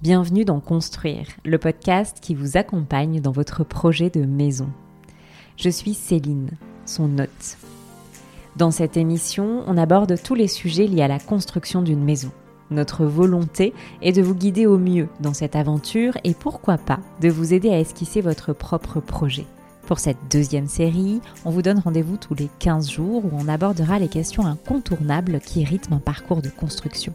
Bienvenue dans Construire, le podcast qui vous accompagne dans votre projet de maison. Je suis Céline, son hôte. Dans cette émission, on aborde tous les sujets liés à la construction d'une maison. Notre volonté est de vous guider au mieux dans cette aventure et pourquoi pas de vous aider à esquisser votre propre projet. Pour cette deuxième série, on vous donne rendez-vous tous les 15 jours où on abordera les questions incontournables qui rythment un parcours de construction.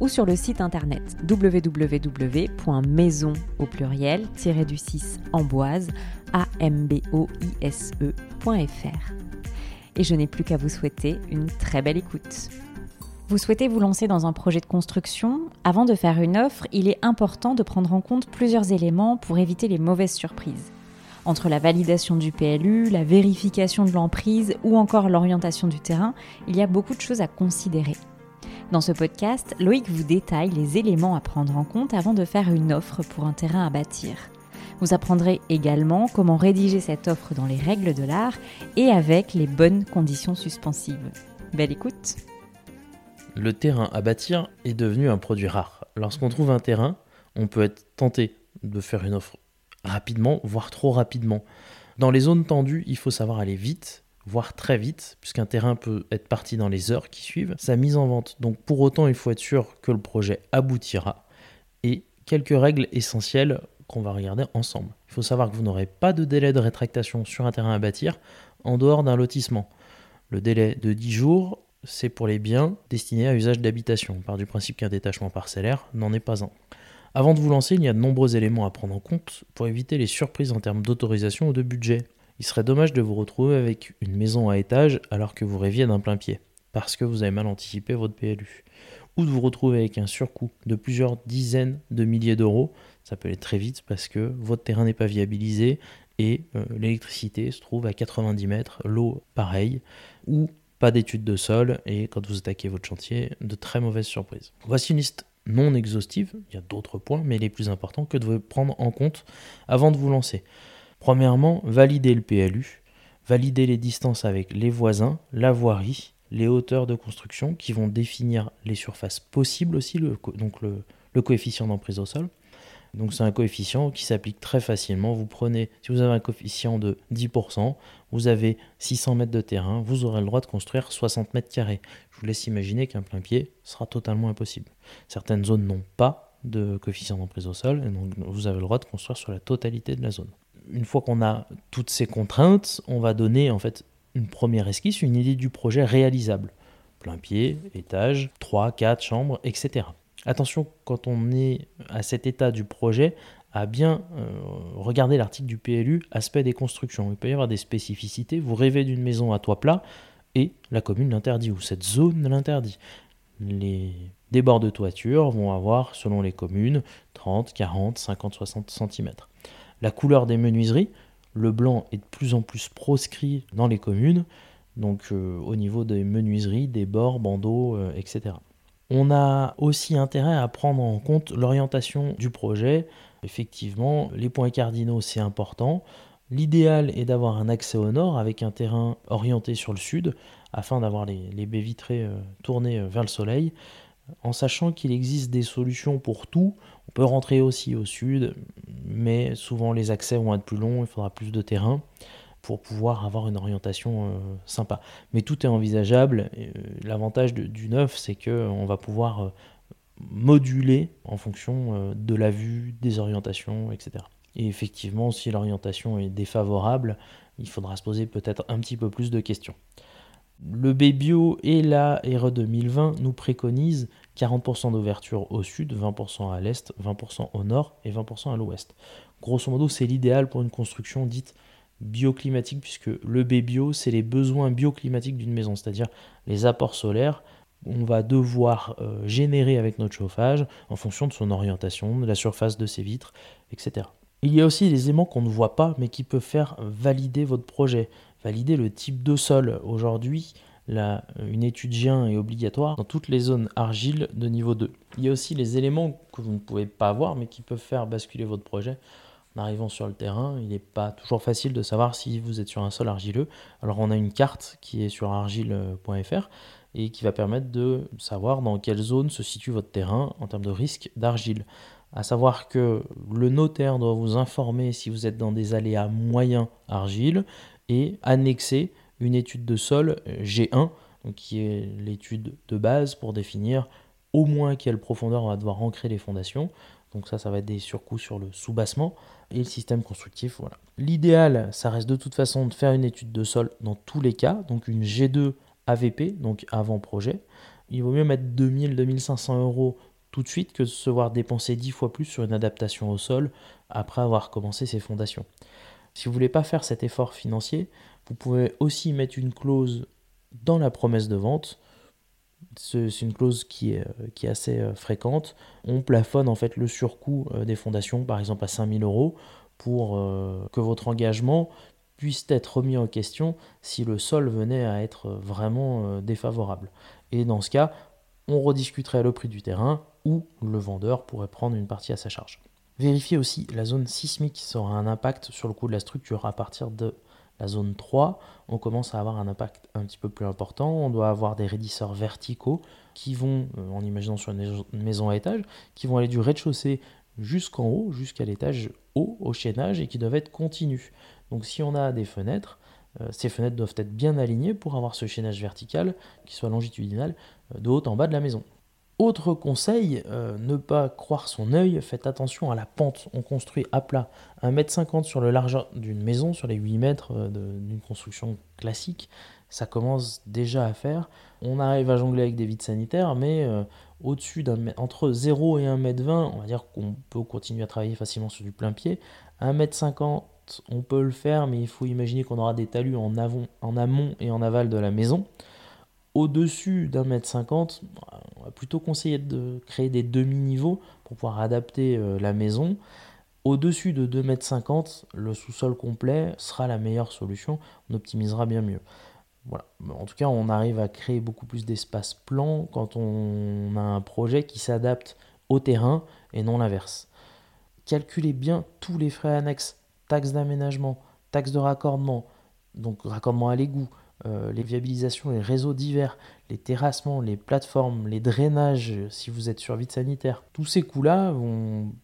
ou sur le site internet www.maison au pluriel du 6 amboise amboise.fr. Et je n'ai plus qu'à vous souhaiter une très belle écoute. Vous souhaitez vous lancer dans un projet de construction? Avant de faire une offre, il est important de prendre en compte plusieurs éléments pour éviter les mauvaises surprises. Entre la validation du PLU, la vérification de l'emprise ou encore l'orientation du terrain, il y a beaucoup de choses à considérer. Dans ce podcast, Loïc vous détaille les éléments à prendre en compte avant de faire une offre pour un terrain à bâtir. Vous apprendrez également comment rédiger cette offre dans les règles de l'art et avec les bonnes conditions suspensives. Belle écoute Le terrain à bâtir est devenu un produit rare. Lorsqu'on trouve un terrain, on peut être tenté de faire une offre rapidement, voire trop rapidement. Dans les zones tendues, il faut savoir aller vite voire très vite, puisqu'un terrain peut être parti dans les heures qui suivent, sa mise en vente. Donc pour autant, il faut être sûr que le projet aboutira. Et quelques règles essentielles qu'on va regarder ensemble. Il faut savoir que vous n'aurez pas de délai de rétractation sur un terrain à bâtir en dehors d'un lotissement. Le délai de 10 jours, c'est pour les biens destinés à usage d'habitation, par du principe qu'un détachement parcellaire n'en est pas un. Avant de vous lancer, il y a de nombreux éléments à prendre en compte pour éviter les surprises en termes d'autorisation ou de budget. Il serait dommage de vous retrouver avec une maison à étage alors que vous rêviez d'un plein pied, parce que vous avez mal anticipé votre PLU. Ou de vous retrouver avec un surcoût de plusieurs dizaines de milliers d'euros, ça peut aller très vite parce que votre terrain n'est pas viabilisé et euh, l'électricité se trouve à 90 mètres, l'eau pareil, ou pas d'études de sol et quand vous attaquez votre chantier, de très mauvaises surprises. Voici une liste non exhaustive, il y a d'autres points, mais les plus importants que de prendre en compte avant de vous lancer. Premièrement, valider le PLU, valider les distances avec les voisins, la voirie, les hauteurs de construction qui vont définir les surfaces possibles aussi, donc le, coefficient d'emprise au sol. Donc c'est un coefficient qui s'applique très facilement. Vous prenez, si vous avez un coefficient de 10%, vous avez 600 mètres de terrain, vous aurez le droit de construire 60 mètres carrés. Je vous laisse imaginer qu'un plein pied sera totalement impossible. Certaines zones n'ont pas de coefficient d'emprise au sol, et donc vous avez le droit de construire sur la totalité de la zone une fois qu'on a toutes ces contraintes, on va donner en fait une première esquisse, une idée du projet réalisable. Plein pied, étage, 3, 4 chambres, etc. Attention, quand on est à cet état du projet, à bien euh, regarder l'article du PLU, aspect des constructions. Il peut y avoir des spécificités. Vous rêvez d'une maison à toit plat et la commune l'interdit ou cette zone l'interdit. Les débords de toiture vont avoir, selon les communes, 30, 40, 50, 60 cm la couleur des menuiseries. Le blanc est de plus en plus proscrit dans les communes, donc euh, au niveau des menuiseries, des bords, bandeaux, euh, etc. On a aussi intérêt à prendre en compte l'orientation du projet. Effectivement, les points cardinaux, c'est important. L'idéal est d'avoir un accès au nord avec un terrain orienté sur le sud afin d'avoir les, baies vitrées euh, tournées vers le soleil en sachant qu'il existe des solutions pour tout. On peut rentrer aussi au sud, mais souvent les accès vont être plus longs, il faudra plus de terrain pour pouvoir avoir une orientation euh, sympa. Mais tout est envisageable. Euh, l'avantage du neuf, c'est qu'on va pouvoir euh, moduler en fonction de la vue, des orientations, etc. Et effectivement, si l'orientation est défavorable, il faudra se poser peut-être un petit peu plus de questions. Le BBio et la RE 2020 nous préconisent 40% d'ouverture au sud, 20% à l'est, 20% au nord et 20% à l'ouest. Grosso modo, c'est l'idéal pour une construction dite bioclimatique, puisque le BBio, c'est les besoins bioclimatiques d'une maison, c'est-à-dire les apports solaires on va devoir euh, générer avec notre chauffage en fonction de son orientation, de la surface de ses vitres, etc. Il y a aussi des éléments qu'on ne voit pas mais qui peuvent faire valider votre projet, valider le type de sol. Aujourd'hui, une étude G1 est obligatoire dans toutes les zones argile de niveau 2. Il y a aussi les éléments que vous ne pouvez pas voir mais qui peuvent faire basculer votre projet. En arrivant sur le terrain, il n'est pas toujours facile de savoir si vous êtes sur un sol argileux. Alors on a une carte qui est sur argile.fr et qui va permettre de savoir dans quelle zone se situe votre terrain en termes de risque d'argile. À savoir que le notaire doit vous informer si vous êtes dans des aléas moyens argile et annexer une étude de sol G1, qui est l'étude de base pour définir au moins quelle profondeur on va devoir ancrer les fondations. Donc ça, ça va être des surcoûts sur le soubassement et le système constructif. Voilà. L'idéal, ça reste de toute façon de faire une étude de sol dans tous les cas, donc une G2 AVP, donc avant projet. Il vaut mieux mettre 2000-2500 euros tout de suite que de se voir dépenser 10 fois plus sur une adaptation au sol après avoir commencé ses fondations. Si vous ne voulez pas faire cet effort financier, vous pouvez aussi mettre une clause dans la promesse de vente. C'est une clause qui est, est assez euh, fréquente. On plafonne en fait le surcoût euh, des fondations, par exemple à 5000 euros, pour euh, que votre engagement puisse être remis en question si le sol venait à être vraiment défavorable. Et dans ce cas, on rediscuterait le prix du terrain ou le vendeur pourrait prendre une partie à sa charge. Vérifiez aussi la zone sismique qui aura un impact sur le coût de la structure à partir de la zone 3, on commence à avoir un impact un petit peu plus important. On doit avoir des raidisseurs verticaux qui vont, euh, en imaginant sur une maison à étage, qui vont aller du rez-de-chaussée jusqu'en haut, jusqu'à l'étage haut, au chaînage, et qui doivent être continus. Donc si on a des fenêtres, euh, ces fenêtres doivent être bien alignées pour avoir ce chaînage vertical qui soit longitudinal euh, de haut en bas de la maison. Autre conseil, euh, ne pas croire son œil, faites attention à la pente. On construit à plat 1m50 sur le largeur d'une maison, sur les 8 mètres euh, d'une construction classique. Ça commence déjà à faire. On arrive à jongler avec des vides sanitaires, mais euh, au-dessus d'un entre 0 et 1m20, on va dire qu'on peut continuer à travailler facilement sur du plein pied. 1m50, on peut le faire, mais il faut imaginer qu'on aura des talus en amont et en aval de la maison. Au-dessus d'un mètre cinquante, on va plutôt conseiller de créer des demi-niveaux pour pouvoir adapter euh, la maison. Au-dessus de 2 mètres 50, le sous-sol complet sera la meilleure solution. On optimisera bien mieux. Voilà. En tout cas, on arrive à créer beaucoup plus d'espace plan quand on a un projet qui s'adapte au terrain et non l'inverse. Calculez bien tous les frais annexes, taxes d'aménagement, taxes de raccordement, donc raccordement à l'égout, euh, les viabilisations, les réseaux divers, les terrassements, les plateformes, les drainages, si vous êtes sur vide sanitaire, tous ces coûts-là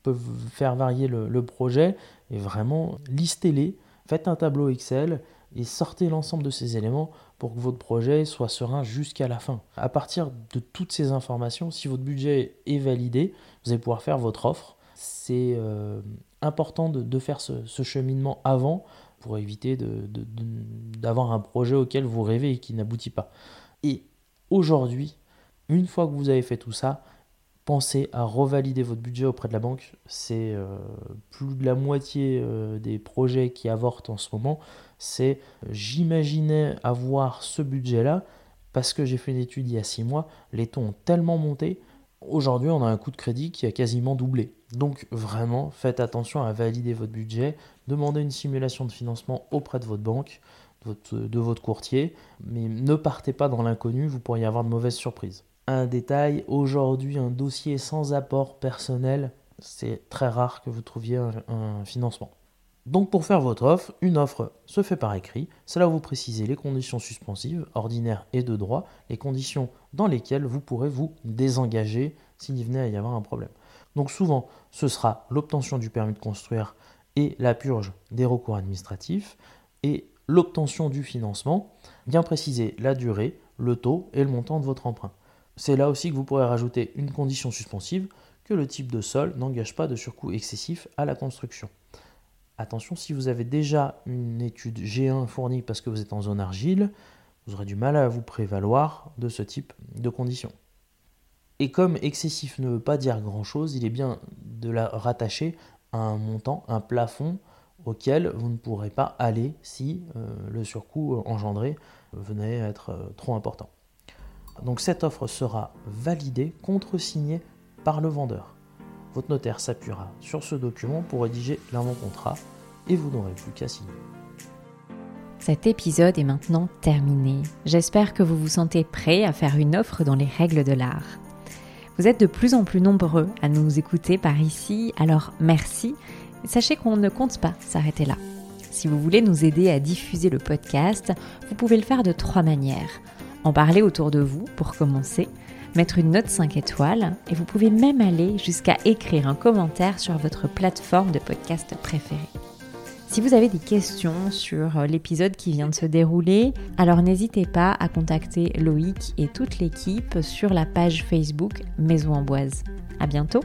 peuvent faire varier le, projet et vraiment listez-les, faites un tableau Excel et sortez l'ensemble de ces éléments pour que votre projet soit serein jusqu'à la fin. À partir de toutes ces informations, si votre budget est validé, vous allez pouvoir faire votre offre. C'est euh, important de, faire ce cheminement avant pour éviter d'avoir un projet auquel vous rêvez et qui n'aboutit pas. Et aujourd'hui, une fois que vous avez fait tout ça, pensez à revalider votre budget auprès de la banque. C'est euh, plus de la moitié euh, des projets qui avortent en ce moment. C'est j'imaginais avoir ce budget-là parce que j'ai fait une étude il y a six mois. Les taux ont tellement monté. Aujourd'hui, on a un coût de crédit qui a quasiment doublé. Donc vraiment, faites attention à valider votre budget, demandez une simulation de financement auprès de votre banque, de votre, courtier, mais ne partez pas dans l'inconnu, vous pourriez avoir de mauvaises surprises. Un détail, aujourd'hui un dossier sans apport personnel, c'est très rare que vous trouviez un, financement. Donc pour faire votre offre, une offre se fait par écrit. Cela vous préciser les conditions suspensives, ordinaires et de droit, les conditions dans lesquelles vous pourrez vous désengager s'il venait à y avoir un problème. Donc souvent, ce sera l'obtention du permis de construire et la purge des recours administratifs et l'obtention du financement, bien préciser la durée, le taux et le montant de votre emprunt. C'est là aussi que vous pourrez rajouter une condition suspensive que le type de sol n'engage pas de surcoût excessif à la construction. Attention, si vous avez déjà une étude G1 fournie parce que vous êtes en zone argile, vous aurez du mal à vous prévaloir de ce type de conditions. Et comme excessif ne veut pas dire grand-chose, il est bien de la rattacher à un montant, un plafond auquel vous ne pourrez pas aller si euh, le surcoût engendré venait à être euh, trop important. Donc cette offre sera validée, contresignée par le vendeur. Votre notaire s'appuiera sur ce document pour rédiger l'avant-contrat et vous n'aurez plus qu'à signer. Cet épisode est maintenant terminé. J'espère que vous vous sentez prêt à faire une offre dans les règles de l'art. Vous êtes de plus en plus nombreux à nous écouter par ici, alors merci. sachez qu'on ne compte pas s'arrêter là. Si vous voulez nous aider à diffuser le podcast, vous pouvez le faire de trois manières. En parler autour de vous pour commencer, mettre une note 5 étoiles et vous pouvez même aller jusqu'à écrire un commentaire sur votre plateforme de podcast préférée. Si vous avez des questions sur euh, l'épisode qui vient de se dérouler, alors n'hésitez pas à contacter Loïc et toute l'équipe sur la page Facebook Maison Amboise. À bientôt!